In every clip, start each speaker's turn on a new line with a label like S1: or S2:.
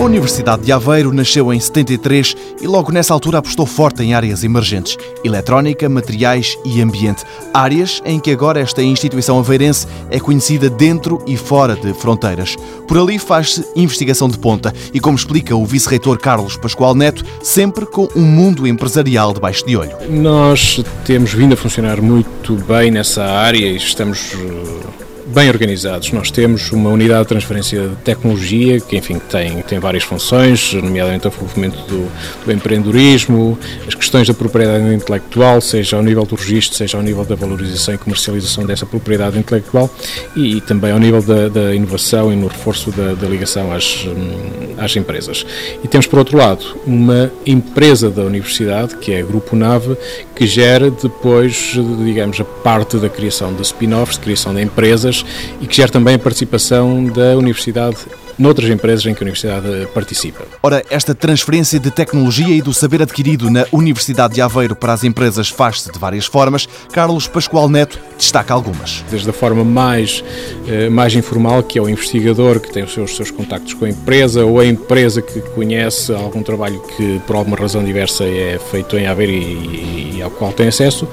S1: Universidade de Aveiro nasceu em 73 e logo nessa altura apostou forte em áreas emergentes: eletrónica, materiais e ambiente. Áreas em que agora esta instituição aveirense é conhecida dentro e fora de fronteiras. Por ali faz-se investigação de ponta e, como explica o vice-reitor Carlos Pascoal Neto, sempre com um mundo empresarial debaixo de olho.
S2: Nós temos vindo a funcionar muito bem nessa área e estamos eh, bem organizados. Nós temos uma unidade de transferência de tecnologia que, enfim, tem, tem várias funções, nomeadamente o desenvolvimento do, do empreendedorismo, as questões da propriedade intelectual, seja ao nível do registro, seja ao nível da valorização e comercialização dessa propriedade intelectual e, e também ao nível da, da, inovação e no reforço da, da ligação às, hum, às empresas. E temos, por outro lado, uma empresa da universidade, que é a Grupo Nave, que gera depois, digamos, a parte da criação de spin-offs, de criação de empresas e que gera também a participação da Universidade noutras empresas em que a Universidade participa.
S1: Ora, esta transferência de tecnologia e do saber adquirido na Universidade de Aveiro para as empresas faz-se de várias formas. Carlos Pascoal Neto destaca algumas.
S2: Desde a forma mais, eh, mais informal, que é o investigador que tem os seus, seus contactos com a empresa, ou a empresa que conhece algum trabalho que, por alguma razão diversa, é feito em Aveiro e, e ao qual tem acesso,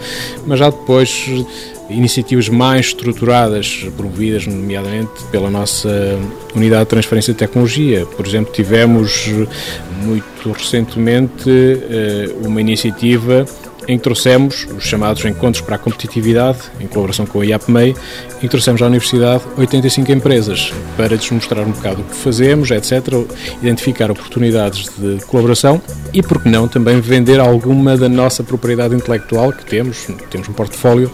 S2: mas já depois iniciativas mais estruturadas, promovidas nomeadamente pela nossa unidade de transferência de tecnologia. Por exemplo, tivemos muito recentemente eh, uma iniciativa em que trouxemos os chamados Encontros para a Competitividade, em colaboração com a IAPMEI, em que trouxemos à Universidade 85 empresas para lhes mostrar um bocado o que fazemos, etc., identificar oportunidades de colaboração e, por que não, também vender alguma da nossa propriedade intelectual que temos. Temos um portfólio,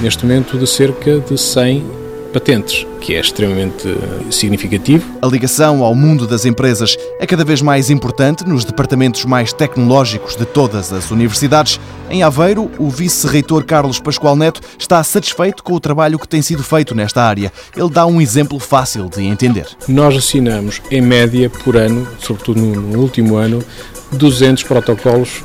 S2: neste momento, de cerca de 100 patentes, que é extremamente significativo.
S1: A ligação ao mundo das empresas é cada vez mais importante nos departamentos mais tecnológicos de todas as universidades. Em Aveiro, o vice-reitor Carlos Pascoal Neto está satisfeito com o trabalho que tem sido feito nesta área. Ele dá um exemplo fácil de entender.
S2: Nós assinamos, em média, por ano, sobretudo no último ano, 200 protocolos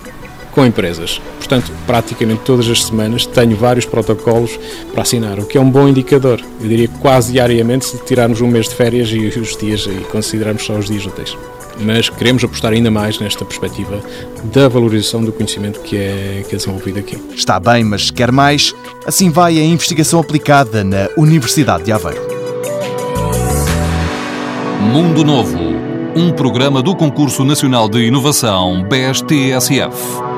S2: com empresas. Portanto, praticamente todas as semanas tenho vários protocolos para assinar, o que é um bom indicador. Eu diria quase diariamente, se tirarmos um mês de férias e os dias e considerarmos só os dias úteis. Mas queremos apostar ainda mais nesta perspectiva da valorização do conhecimento que é, que é desenvolvido aqui.
S1: Está bem, mas quer mais? Assim vai a investigação aplicada na Universidade de Aveiro.
S3: Mundo Novo, um programa do Concurso Nacional de Inovação BSTSF.